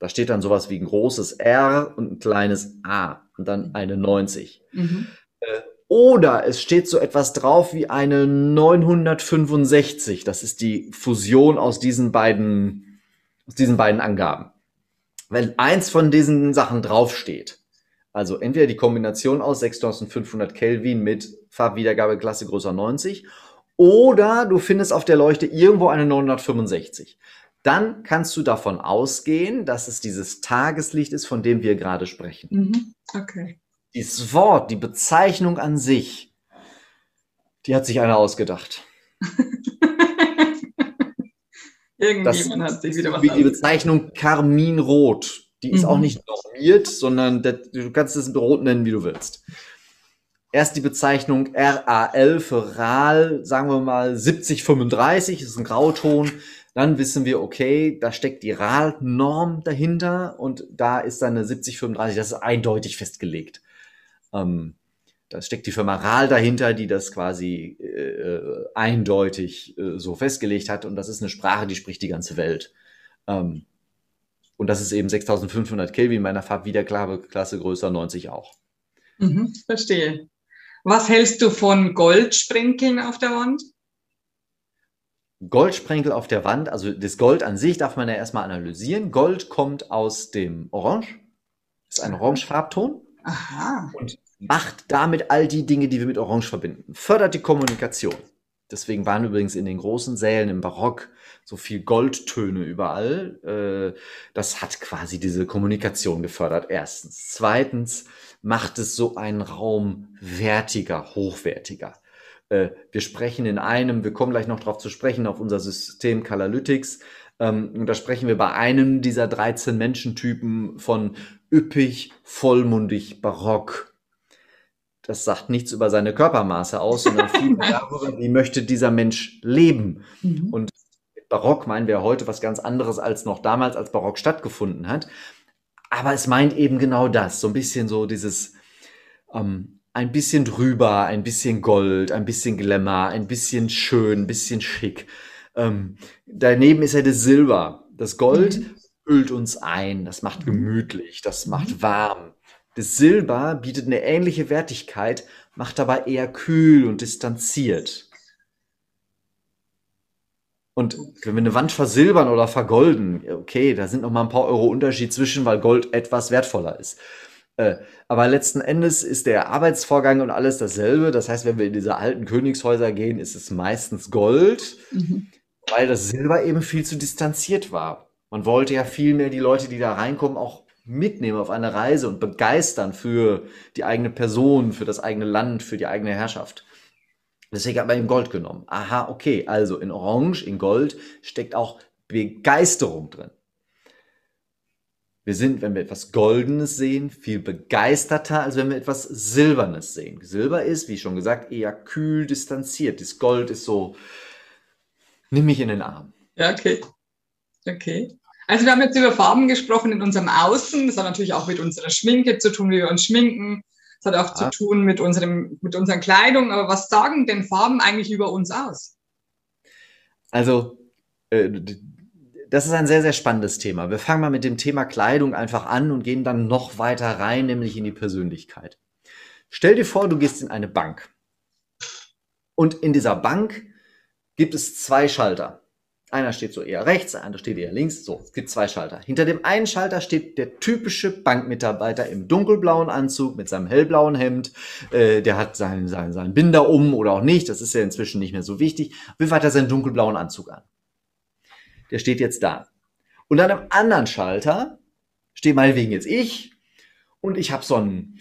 da steht dann sowas wie ein großes R und ein kleines A und dann eine 90. Mhm. Äh, oder es steht so etwas drauf wie eine 965. Das ist die Fusion aus diesen beiden, aus diesen beiden Angaben. Wenn eins von diesen Sachen draufsteht, also entweder die Kombination aus 6500 Kelvin mit Farbwiedergabeklasse größer 90 oder du findest auf der Leuchte irgendwo eine 965 dann kannst du davon ausgehen, dass es dieses Tageslicht ist, von dem wir gerade sprechen. Mhm. Okay. Dieses Wort, die Bezeichnung an sich, die hat sich einer ausgedacht. Irgendjemand hat sich wieder was Wie die Bezeichnung Karminrot. Die ist mhm. auch nicht normiert, sondern du kannst es Rot nennen, wie du willst. Erst die Bezeichnung RAL für RAL, sagen wir mal 7035, ist ein Grauton dann wissen wir, okay, da steckt die RAL-Norm dahinter und da ist dann eine 7035, das ist eindeutig festgelegt. Ähm, da steckt die Firma RAL dahinter, die das quasi äh, eindeutig äh, so festgelegt hat und das ist eine Sprache, die spricht die ganze Welt. Ähm, und das ist eben 6500 Kelvin, meiner Farbwiederklasse größer 90 auch. Mhm, verstehe. Was hältst du von Goldsprenkeln auf der Wand? Goldsprenkel auf der Wand, also das Gold an sich darf man ja erstmal analysieren. Gold kommt aus dem Orange, ist ein Orangefarbton Aha. und macht damit all die Dinge, die wir mit Orange verbinden. Fördert die Kommunikation. Deswegen waren übrigens in den großen Sälen im Barock so viel Goldtöne überall. Äh, das hat quasi diese Kommunikation gefördert. Erstens. Zweitens macht es so einen Raum wertiger, hochwertiger. Äh, wir sprechen in einem, wir kommen gleich noch darauf zu sprechen, auf unser System Calalytics. Ähm, und da sprechen wir bei einem dieser 13 Menschentypen von üppig, vollmundig, barock. Das sagt nichts über seine Körpermaße aus, sondern viel darüber, wie möchte dieser Mensch leben. Mhm. Und Barock meinen wir heute was ganz anderes als noch damals, als Barock stattgefunden hat. Aber es meint eben genau das, so ein bisschen so dieses ähm, ein bisschen drüber, ein bisschen Gold, ein bisschen Glamour, ein bisschen schön, ein bisschen schick. Ähm, daneben ist ja das Silber. Das Gold mhm. hüllt uns ein, das macht mhm. gemütlich, das macht mhm. warm. Das Silber bietet eine ähnliche Wertigkeit, macht aber eher kühl und distanziert. Und wenn wir eine Wand versilbern oder vergolden, okay, da sind noch mal ein paar Euro Unterschied zwischen, weil Gold etwas wertvoller ist. Äh, aber letzten Endes ist der Arbeitsvorgang und alles dasselbe. Das heißt, wenn wir in diese alten Königshäuser gehen, ist es meistens Gold, mhm. weil das Silber eben viel zu distanziert war. Man wollte ja viel mehr die Leute, die da reinkommen, auch mitnehmen auf eine Reise und begeistern für die eigene Person, für das eigene Land, für die eigene Herrschaft. Deswegen hat man eben Gold genommen. Aha, okay, also in Orange, in Gold steckt auch Begeisterung drin. Wir sind, wenn wir etwas Goldenes sehen, viel begeisterter, als wenn wir etwas Silbernes sehen. Silber ist, wie schon gesagt, eher kühl distanziert. Das Gold ist so, nimm mich in den Arm. Ja, okay. Okay. Also wir haben jetzt über Farben gesprochen in unserem Außen. Das hat natürlich auch mit unserer Schminke zu tun, wie wir uns schminken. Das hat auch ja. zu tun mit, unserem, mit unseren Kleidung. Aber was sagen denn Farben eigentlich über uns aus? Also, äh, das ist ein sehr, sehr spannendes Thema. Wir fangen mal mit dem Thema Kleidung einfach an und gehen dann noch weiter rein, nämlich in die Persönlichkeit. Stell dir vor, du gehst in eine Bank. Und in dieser Bank gibt es zwei Schalter. Einer steht so eher rechts, der andere steht eher links. So, es gibt zwei Schalter. Hinter dem einen Schalter steht der typische Bankmitarbeiter im dunkelblauen Anzug mit seinem hellblauen Hemd. Äh, der hat seinen, seinen, seinen Binder um oder auch nicht. Das ist ja inzwischen nicht mehr so wichtig. Wie weit er seinen dunkelblauen Anzug an. Der steht jetzt da. Und an einem anderen Schalter steht meinetwegen jetzt ich und ich habe so einen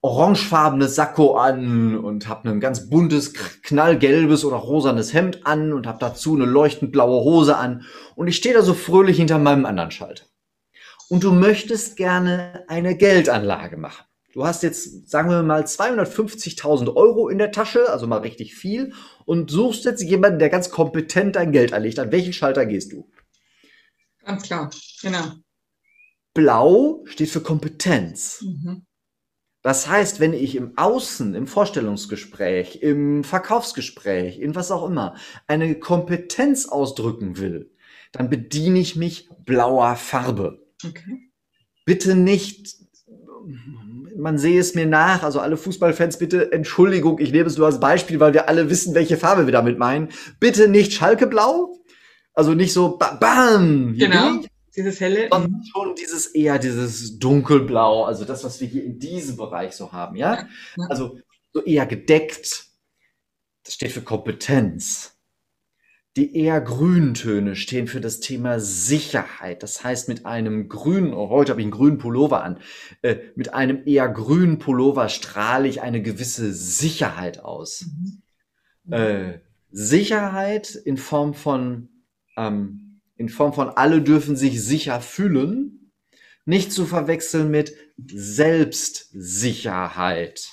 orangefarbenes Sakko an und habe ein ganz buntes, knallgelbes oder rosanes Hemd an und habe dazu eine leuchtend blaue Hose an und ich stehe da so fröhlich hinter meinem anderen Schalter. Und du möchtest gerne eine Geldanlage machen. Du hast jetzt, sagen wir mal, 250.000 Euro in der Tasche, also mal richtig viel, und suchst jetzt jemanden, der ganz kompetent dein Geld anlegt. An welchen Schalter gehst du? Ganz klar, genau. Blau steht für Kompetenz. Mhm. Das heißt, wenn ich im Außen, im Vorstellungsgespräch, im Verkaufsgespräch, in was auch immer, eine Kompetenz ausdrücken will, dann bediene ich mich blauer Farbe. Okay. Bitte nicht, man sehe es mir nach, also alle Fußballfans, bitte Entschuldigung, ich nehme es nur als Beispiel, weil wir alle wissen, welche Farbe wir damit meinen. Bitte nicht Schalkeblau, also nicht so bam, genau. Dieses helle. Sondern mhm. schon dieses eher dieses dunkelblau, also das, was wir hier in diesem Bereich so haben, ja? ja. Also so eher gedeckt. Das steht für Kompetenz. Die eher grünen Töne stehen für das Thema Sicherheit. Das heißt, mit einem grünen, oh, heute habe ich einen grünen Pullover an, äh, mit einem eher grünen Pullover strahle ich eine gewisse Sicherheit aus. Mhm. Äh, Sicherheit in Form von ähm, in Form von alle dürfen sich sicher fühlen, nicht zu verwechseln mit Selbstsicherheit.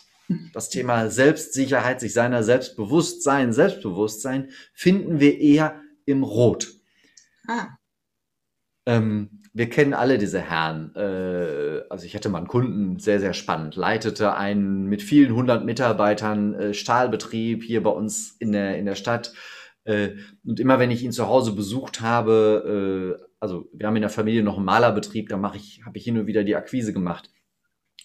Das Thema Selbstsicherheit, sich seiner Selbstbewusstsein, Selbstbewusstsein finden wir eher im Rot. Ah. Ähm, wir kennen alle diese Herren. Äh, also ich hatte mal einen Kunden, sehr, sehr spannend, leitete einen mit vielen hundert Mitarbeitern äh, Stahlbetrieb hier bei uns in der, in der Stadt äh, und immer wenn ich ihn zu Hause besucht habe, äh, also wir haben in der Familie noch einen Malerbetrieb, da mache ich, habe ich hin und wieder die Akquise gemacht.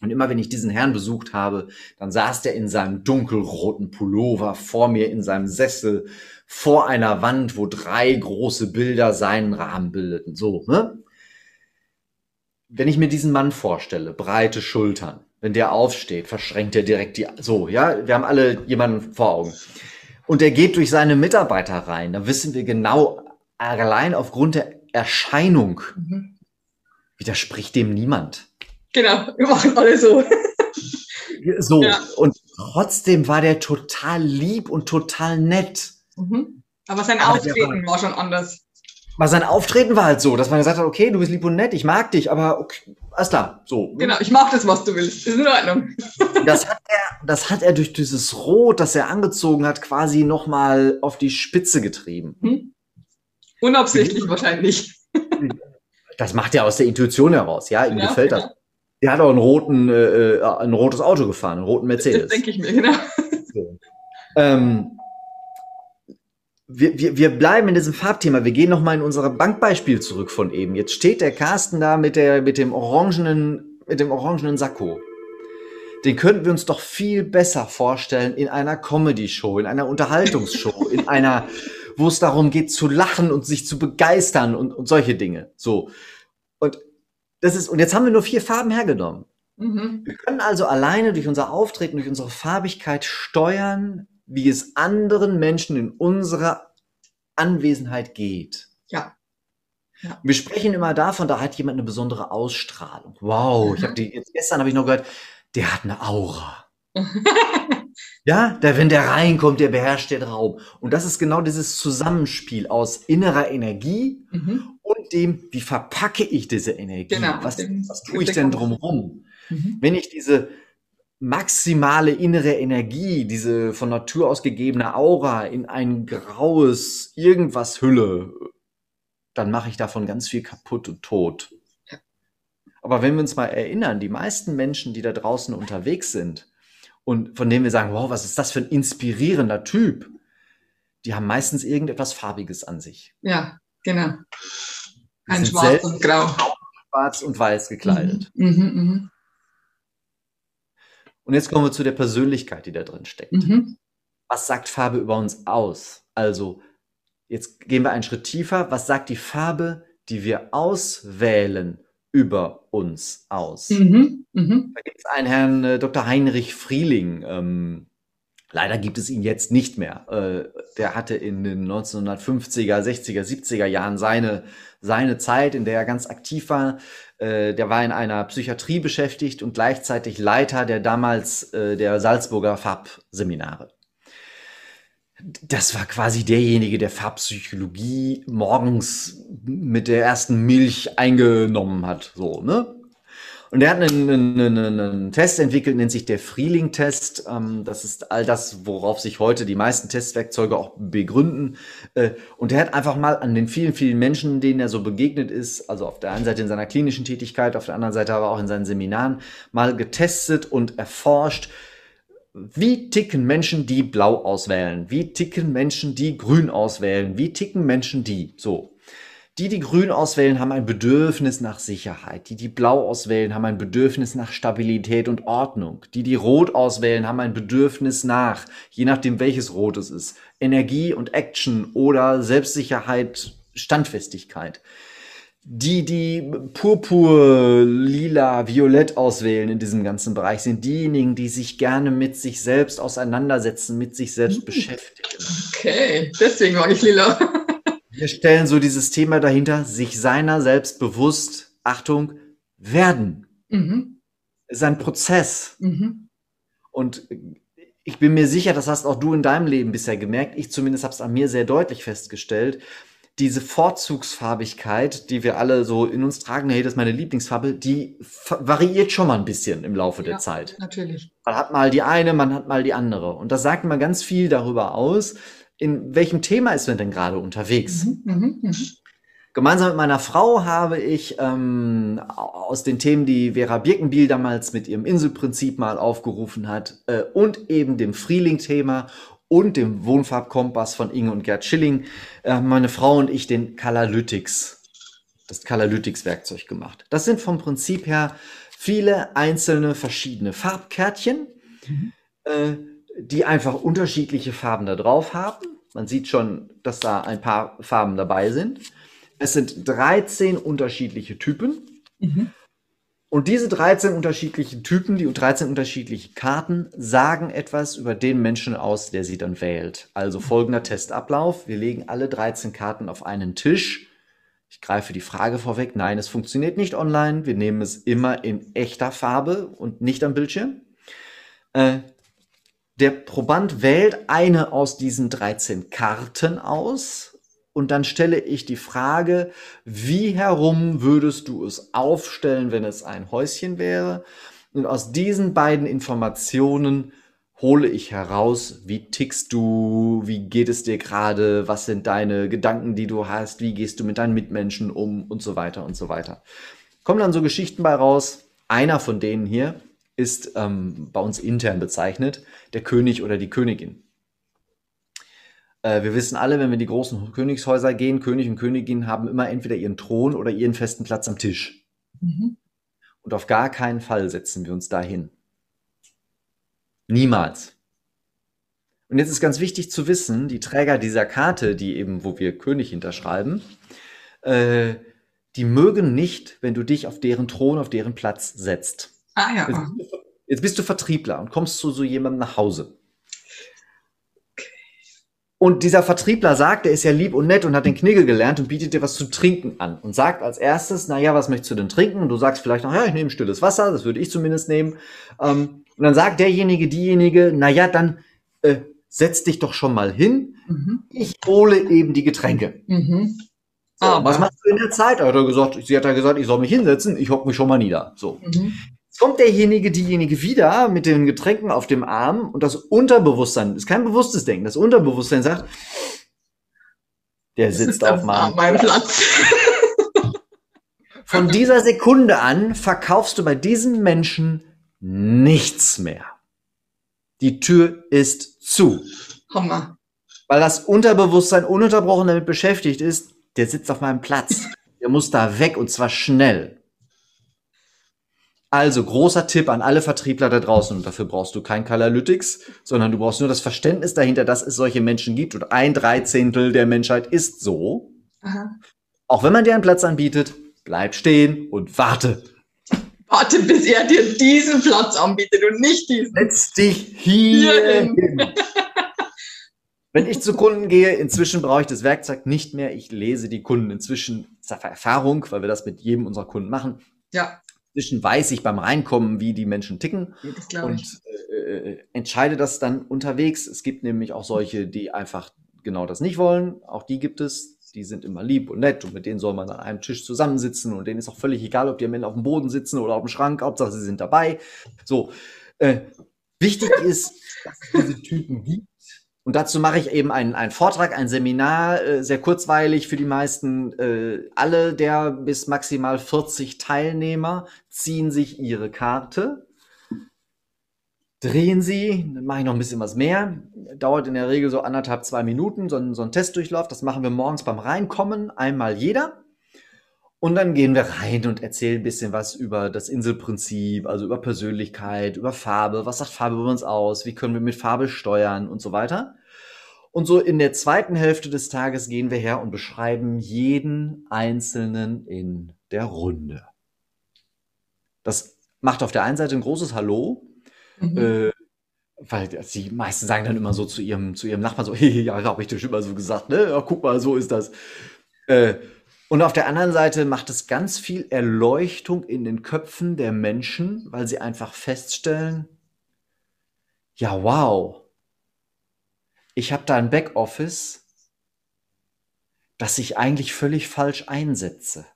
Und immer wenn ich diesen Herrn besucht habe, dann saß der in seinem dunkelroten Pullover vor mir in seinem Sessel vor einer Wand, wo drei große Bilder seinen Rahmen bildeten. So, ne? Wenn ich mir diesen Mann vorstelle, breite Schultern, wenn der aufsteht, verschränkt er direkt die, so, ja, wir haben alle jemanden vor Augen und er geht durch seine Mitarbeiter rein, da wissen wir genau, allein aufgrund der Erscheinung mhm. widerspricht dem niemand. Genau, wir machen alle so. so, ja. und trotzdem war der total lieb und total nett. Mhm. Aber sein aber Auftreten war, war schon anders. Weil sein Auftreten war halt so, dass man gesagt hat, okay, du bist lieb und nett, ich mag dich, aber okay, alles klar, so. Genau, ich mag das, was du willst, ist in Ordnung. Das hat er, das hat er durch dieses Rot, das er angezogen hat, quasi nochmal auf die Spitze getrieben. Hm? Unabsichtlich mhm. wahrscheinlich. Das macht er aus der Intuition heraus, ja, ihm ja, gefällt das. Er hat auch einen roten, äh, äh, ein rotes Auto gefahren, einen roten Mercedes. Das denke ich mir, genau. So. Ähm, wir, wir, wir bleiben in diesem Farbthema. Wir gehen nochmal in unser Bankbeispiel zurück von eben. Jetzt steht der Carsten da mit, der, mit, dem orangenen, mit dem orangenen Sakko. Den könnten wir uns doch viel besser vorstellen in einer Comedy-Show, in einer Unterhaltungsshow, in einer wo es darum geht zu lachen und sich zu begeistern und, und solche Dinge. So. Und das ist, und jetzt haben wir nur vier Farben hergenommen. Mhm. Wir können also alleine durch unser Auftreten, durch unsere Farbigkeit steuern, wie es anderen Menschen in unserer Anwesenheit geht. Ja. ja. Wir sprechen immer davon, da hat jemand eine besondere Ausstrahlung. Wow, mhm. ich habe die jetzt gestern habe ich noch gehört, der hat eine Aura. ja, der, wenn der reinkommt, der beherrscht den Raum. Und das ist genau dieses Zusammenspiel aus innerer Energie mhm. und dem, wie verpacke ich diese Energie? Genau, was, was tue ich denn drumherum? Mhm. Wenn ich diese maximale innere Energie, diese von Natur aus gegebene Aura in ein graues irgendwas hülle, dann mache ich davon ganz viel kaputt und tot. Aber wenn wir uns mal erinnern, die meisten Menschen, die da draußen unterwegs sind und von denen wir sagen, wow, was ist das für ein inspirierender Typ, die haben meistens irgendetwas Farbiges an sich. Ja, genau. Ein Schwarz und Grau. Schwarz und Weiß gekleidet. Mhm, mh, mh. Und jetzt kommen wir zu der Persönlichkeit, die da drin steckt. Mhm. Was sagt Farbe über uns aus? Also, jetzt gehen wir einen Schritt tiefer. Was sagt die Farbe, die wir auswählen, über uns aus. Mhm, mh. Da gibt es einen Herrn äh, Dr. Heinrich Frieling. Ähm, leider gibt es ihn jetzt nicht mehr. Äh, der hatte in den 1950er, 60er, 70er Jahren seine, seine Zeit, in der er ganz aktiv war. Äh, der war in einer Psychiatrie beschäftigt und gleichzeitig Leiter der damals äh, der Salzburger Farbseminare das war quasi derjenige, der Farbpsychologie morgens mit der ersten Milch eingenommen hat, so, ne? Und er hat einen, einen, einen Test entwickelt, nennt sich der Freeling-Test. Ähm, das ist all das, worauf sich heute die meisten Testwerkzeuge auch begründen. Äh, und er hat einfach mal an den vielen, vielen Menschen, denen er so begegnet ist, also auf der einen Seite in seiner klinischen Tätigkeit, auf der anderen Seite aber auch in seinen Seminaren, mal getestet und erforscht, wie ticken Menschen, die blau auswählen? Wie ticken Menschen, die grün auswählen? Wie ticken Menschen, die so? Die, die grün auswählen, haben ein Bedürfnis nach Sicherheit. Die, die blau auswählen, haben ein Bedürfnis nach Stabilität und Ordnung. Die, die rot auswählen, haben ein Bedürfnis nach, je nachdem welches Rot es ist, Energie und Action oder Selbstsicherheit, Standfestigkeit die, die purpur, lila, violett auswählen in diesem ganzen Bereich, sind diejenigen, die sich gerne mit sich selbst auseinandersetzen, mit sich selbst mhm. beschäftigen. Okay, deswegen mag ich lila. Wir stellen so dieses Thema dahinter, sich seiner selbst bewusst, Achtung, werden. Mhm. ist ein Prozess. Mhm. Und ich bin mir sicher, das hast auch du in deinem Leben bisher gemerkt, ich zumindest habe es an mir sehr deutlich festgestellt, diese Vorzugsfarbigkeit, die wir alle so in uns tragen, hey, das ist meine Lieblingsfarbe, die variiert schon mal ein bisschen im Laufe ja, der Zeit. Natürlich. Man hat mal die eine, man hat mal die andere. Und das sagt mal ganz viel darüber aus, in welchem Thema ist man denn gerade unterwegs. Mhm, mh, mh. Gemeinsam mit meiner Frau habe ich ähm, aus den Themen, die Vera Birkenbiel damals mit ihrem Inselprinzip mal aufgerufen hat, äh, und eben dem Freeling-Thema und dem Wohnfarbkompass von Inge und Gerd Schilling, äh, meine Frau und ich den Colorlytics, das Colorlytics-Werkzeug gemacht. Das sind vom Prinzip her viele einzelne verschiedene Farbkärtchen, mhm. äh, die einfach unterschiedliche Farben da drauf haben. Man sieht schon, dass da ein paar Farben dabei sind. Es sind 13 unterschiedliche Typen. Mhm. Und diese 13 unterschiedlichen Typen, die 13 unterschiedliche Karten, sagen etwas über den Menschen aus, der sie dann wählt. Also folgender Testablauf. Wir legen alle 13 Karten auf einen Tisch. Ich greife die Frage vorweg. Nein, es funktioniert nicht online. Wir nehmen es immer in echter Farbe und nicht am Bildschirm. Äh, der Proband wählt eine aus diesen 13 Karten aus und dann stelle ich die Frage, wie herum würdest du es aufstellen, wenn es ein Häuschen wäre? Und aus diesen beiden Informationen hole ich heraus, wie tickst du, wie geht es dir gerade, was sind deine Gedanken, die du hast, wie gehst du mit deinen Mitmenschen um und so weiter und so weiter. Kommen dann so Geschichten bei raus. Einer von denen hier ist ähm, bei uns intern bezeichnet, der König oder die Königin. Äh, wir wissen alle, wenn wir in die großen Königshäuser gehen, König und Königin haben immer entweder ihren Thron oder ihren festen Platz am Tisch. Mhm. Und auf gar keinen Fall setzen wir uns dahin. Niemals. Und jetzt ist ganz wichtig zu wissen, die Träger dieser Karte, die eben, wo wir König hinterschreiben, äh, die mögen nicht, wenn du dich auf deren Thron, auf deren Platz setzt. Ah ja. Jetzt, jetzt bist du Vertriebler und kommst zu so jemandem nach Hause. Und dieser Vertriebler sagt, er ist ja lieb und nett und hat den Knigge gelernt und bietet dir was zu trinken an und sagt als erstes, na ja, was möchtest du denn trinken? Und du sagst vielleicht noch, ja, ich nehme stilles Wasser, das würde ich zumindest nehmen. Ähm, und dann sagt derjenige, diejenige, na ja, dann äh, setz dich doch schon mal hin. Mhm. Ich hole eben die Getränke. Mhm. So, Aber- was machst du in der Zeit? Hat er gesagt, sie hat ja gesagt, ich soll mich hinsetzen, ich hock mich schon mal nieder. So. Mhm. Kommt derjenige, diejenige wieder mit den Getränken auf dem Arm und das Unterbewusstsein, ist kein bewusstes Denken, das Unterbewusstsein sagt, der sitzt auf meinem. meinem Platz. Von dieser Sekunde an verkaufst du bei diesem Menschen nichts mehr. Die Tür ist zu, Hammer. weil das Unterbewusstsein ununterbrochen damit beschäftigt ist, der sitzt auf meinem Platz. Der muss da weg und zwar schnell. Also großer Tipp an alle Vertriebler da draußen und dafür brauchst du kein Kalalytics, sondern du brauchst nur das Verständnis dahinter, dass es solche Menschen gibt und ein Dreizehntel der Menschheit ist so. Aha. Auch wenn man dir einen Platz anbietet, bleib stehen und warte. Warte, bis er dir diesen Platz anbietet und nicht diesen. Setz dich hier hin. Wenn ich zu Kunden gehe, inzwischen brauche ich das Werkzeug nicht mehr. Ich lese die Kunden inzwischen, Erfahrung, weil wir das mit jedem unserer Kunden machen. Ja, Inzwischen weiß ich beim Reinkommen, wie die Menschen ticken das glaube ich. und äh, entscheide das dann unterwegs. Es gibt nämlich auch solche, die einfach genau das nicht wollen. Auch die gibt es. Die sind immer lieb und nett und mit denen soll man an einem Tisch zusammensitzen und denen ist auch völlig egal, ob die am Ende auf dem Boden sitzen oder auf dem Schrank. Hauptsache, sie sind dabei. So. Äh, wichtig ist, dass es diese Typen gibt. Und dazu mache ich eben einen, einen Vortrag, ein Seminar, äh, sehr kurzweilig für die meisten. Äh, alle der bis maximal 40 Teilnehmer ziehen sich ihre Karte, drehen sie, dann mache ich noch ein bisschen was mehr. Dauert in der Regel so anderthalb, zwei Minuten, so ein, so ein Testdurchlauf. Das machen wir morgens beim Reinkommen, einmal jeder. Und dann gehen wir rein und erzählen ein bisschen was über das Inselprinzip, also über Persönlichkeit, über Farbe, was sagt Farbe über uns aus, wie können wir mit Farbe steuern und so weiter. Und so in der zweiten Hälfte des Tages gehen wir her und beschreiben jeden Einzelnen in der Runde. Das macht auf der einen Seite ein großes Hallo, Mhm. äh, weil die meisten sagen dann immer so zu ihrem, zu ihrem Nachbarn so, hey, ja, habe ich dir schon mal so gesagt, ne? Ja, guck mal, so ist das. Äh, und auf der anderen Seite macht es ganz viel Erleuchtung in den Köpfen der Menschen, weil sie einfach feststellen, ja, wow, ich habe da ein Backoffice, das ich eigentlich völlig falsch einsetze.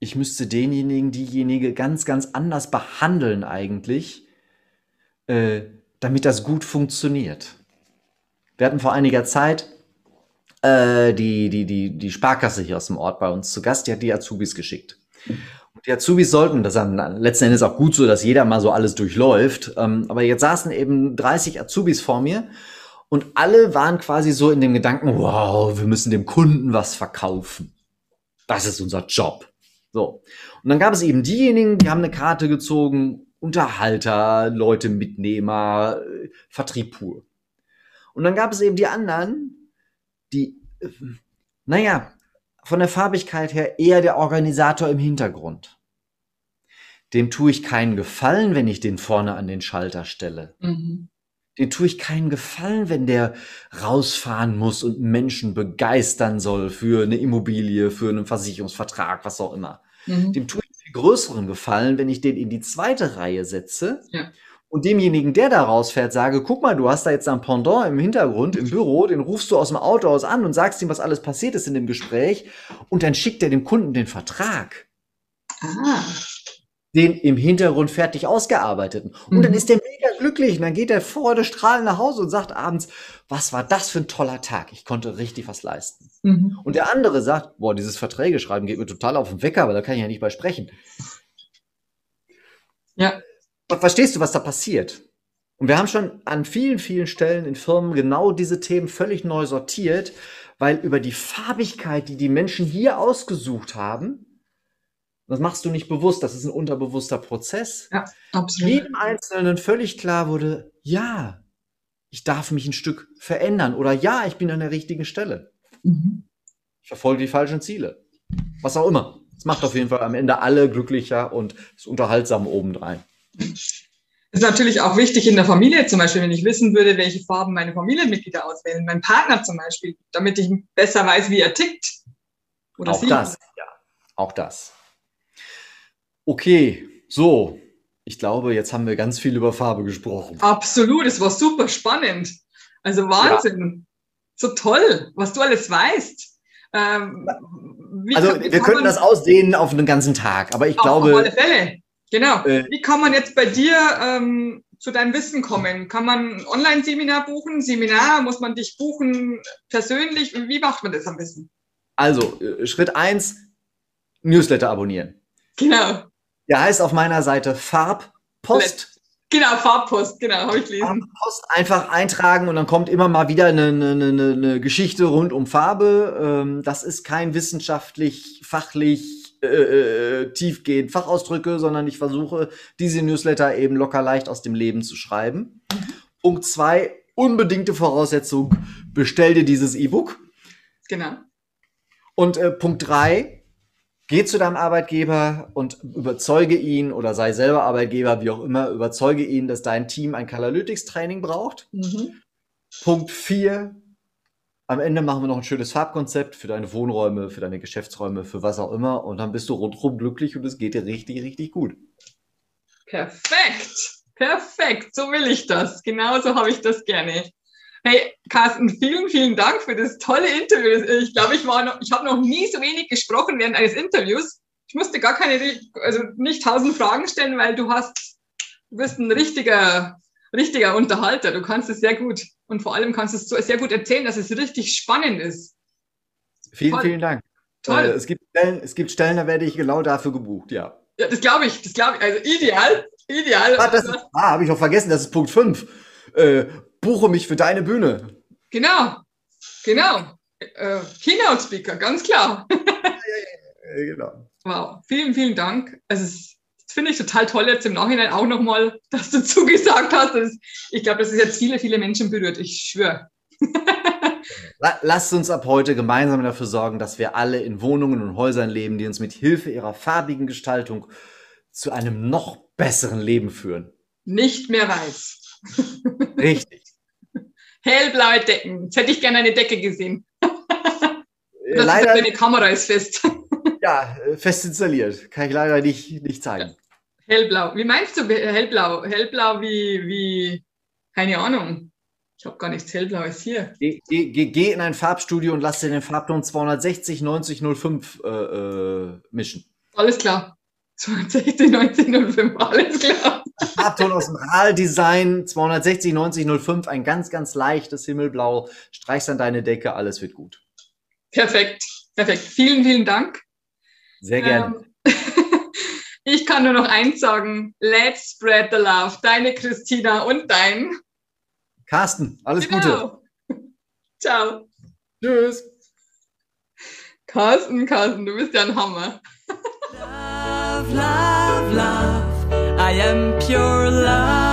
Ich müsste denjenigen, diejenige ganz, ganz anders behandeln eigentlich, äh, damit das gut funktioniert. Wir hatten vor einiger Zeit äh, die, die, die, die Sparkasse hier aus dem Ort bei uns zu Gast, die hat die Azubis geschickt. Und die Azubis sollten, das ist dann letzten Endes auch gut so, dass jeder mal so alles durchläuft. Ähm, aber jetzt saßen eben 30 Azubis vor mir und alle waren quasi so in dem Gedanken, wow, wir müssen dem Kunden was verkaufen. Das ist unser Job. So. Und dann gab es eben diejenigen, die haben eine Karte gezogen, Unterhalter, Leute, Mitnehmer, äh, Vertrieb pur. Und dann gab es eben die anderen, die, naja, von der Farbigkeit her eher der Organisator im Hintergrund. Dem tue ich keinen Gefallen, wenn ich den vorne an den Schalter stelle. Mhm. Den tue ich keinen Gefallen, wenn der rausfahren muss und Menschen begeistern soll für eine Immobilie, für einen Versicherungsvertrag, was auch immer. Mhm. Dem tue ich einen viel größeren Gefallen, wenn ich den in die zweite Reihe setze Ja. Und demjenigen, der da rausfährt, sage, guck mal, du hast da jetzt ein Pendant im Hintergrund, im Büro, den rufst du aus dem Auto aus an und sagst ihm, was alles passiert ist in dem Gespräch und dann schickt er dem Kunden den Vertrag Ah. den im Hintergrund fertig ausgearbeiteten. Und Mhm. dann ist der mega glücklich und dann geht er Freude strahlend nach Hause und sagt abends, was war das für ein toller Tag? Ich konnte richtig was leisten. Mhm. Und der andere sagt, boah, dieses Verträge schreiben geht mir total auf den Wecker, aber da kann ich ja nicht bei sprechen. Ja. Verstehst du, was da passiert? Und wir haben schon an vielen, vielen Stellen in Firmen genau diese Themen völlig neu sortiert, weil über die Farbigkeit, die die Menschen hier ausgesucht haben, das machst du nicht bewusst, das ist ein unterbewusster Prozess, Absolut. jedem Einzelnen völlig klar wurde, ja, ich darf mich ein Stück verändern oder ja, ich bin an der richtigen Stelle. Mhm. Ich verfolge die falschen Ziele. Was auch immer. Es macht auf jeden Fall am Ende alle glücklicher und ist unterhaltsam obendrein. Das ist natürlich auch wichtig in der Familie zum Beispiel, wenn ich wissen würde, welche Farben meine Familienmitglieder auswählen, mein Partner zum Beispiel, damit ich besser weiß, wie er tickt. Oder auch sie. das, ja. Auch das. Okay, so. Ich glaube, jetzt haben wir ganz viel über Farbe gesprochen. Absolut, es war super spannend. Also Wahnsinn. Ja. So toll, was du alles weißt. Ähm, also kann, wir könnten das ausdehnen auf einen ganzen Tag, aber ich auf, glaube. Auf alle Fälle. Genau. Äh, wie kann man jetzt bei dir ähm, zu deinem Wissen kommen? Kann man ein Online-Seminar buchen? Seminar? Muss man dich buchen persönlich? Wie macht man das am besten? Also, äh, Schritt eins Newsletter abonnieren. Genau. Der heißt auf meiner Seite Farbpost. Genau, Farbpost, genau, habe ich gelesen. Farbpost einfach eintragen und dann kommt immer mal wieder eine, eine, eine, eine Geschichte rund um Farbe. Ähm, das ist kein wissenschaftlich, fachlich, äh, äh, tiefgehend Fachausdrücke, sondern ich versuche, diese Newsletter eben locker leicht aus dem Leben zu schreiben. Mhm. Punkt zwei, unbedingte Voraussetzung, bestell dir dieses E-Book. Genau. Und äh, Punkt drei, Geh zu deinem Arbeitgeber und überzeuge ihn oder sei selber Arbeitgeber, wie auch immer, überzeuge ihn, dass dein Team ein Colorlytics-Training braucht. Mhm. Punkt vier. Am Ende machen wir noch ein schönes Farbkonzept für deine Wohnräume, für deine Geschäftsräume, für was auch immer. Und dann bist du rundherum glücklich und es geht dir richtig, richtig gut. Perfekt. Perfekt. So will ich das. Genauso habe ich das gerne. Hey, Carsten, vielen, vielen Dank für das tolle Interview. Ich glaube, ich war noch, ich habe noch nie so wenig gesprochen während eines Interviews. Ich musste gar keine, also nicht tausend Fragen stellen, weil du hast, du bist ein richtiger, richtiger Unterhalter. Du kannst es sehr gut und vor allem kannst du es sehr gut erzählen, dass es richtig spannend ist. Vielen, Toll. vielen Dank. Toll. Äh, es, gibt Stellen, es gibt Stellen, da werde ich genau dafür gebucht, ja. Ja, das glaube ich, das glaube ich. Also ideal, ideal. Ah, ah habe ich auch vergessen, das ist Punkt 5. Äh, buche mich für deine Bühne. Genau, genau. Äh, Keynote Speaker, ganz klar. ja, genau. Wow, vielen, vielen Dank. Also, das finde ich total toll jetzt im Nachhinein auch nochmal, dass du zugesagt hast. Ist, ich glaube, das ist jetzt viele, viele Menschen berührt. Ich schwöre. Lasst uns ab heute gemeinsam dafür sorgen, dass wir alle in Wohnungen und Häusern leben, die uns mit Hilfe ihrer farbigen Gestaltung zu einem noch besseren Leben führen. Nicht mehr weiß. Richtig. Hellblaue Decken. Jetzt hätte ich gerne eine Decke gesehen. das leider, deine Kamera ist fest. ja, fest installiert. Kann ich leider nicht, nicht zeigen. Hellblau. Wie meinst du hellblau? Hellblau wie, wie, keine Ahnung. Ich habe gar nichts Hellblaues hier. Geh, geh, geh, in ein Farbstudio und lass dir den Farbton 260 90 05 äh, äh, mischen. Alles klar. 260 90 05, alles klar. Farbton aus dem RAL-Design 260 90 05, ein ganz, ganz leichtes Himmelblau. Streichst an deine Decke, alles wird gut. Perfekt, perfekt. Vielen, vielen Dank. Sehr gerne. Ähm, ich kann nur noch eins sagen. Let's spread the love. Deine Christina und dein Carsten. Alles genau. Gute. Ciao. Tschüss. Carsten, Carsten, du bist ja ein Hammer. love, love, love. I am pure love.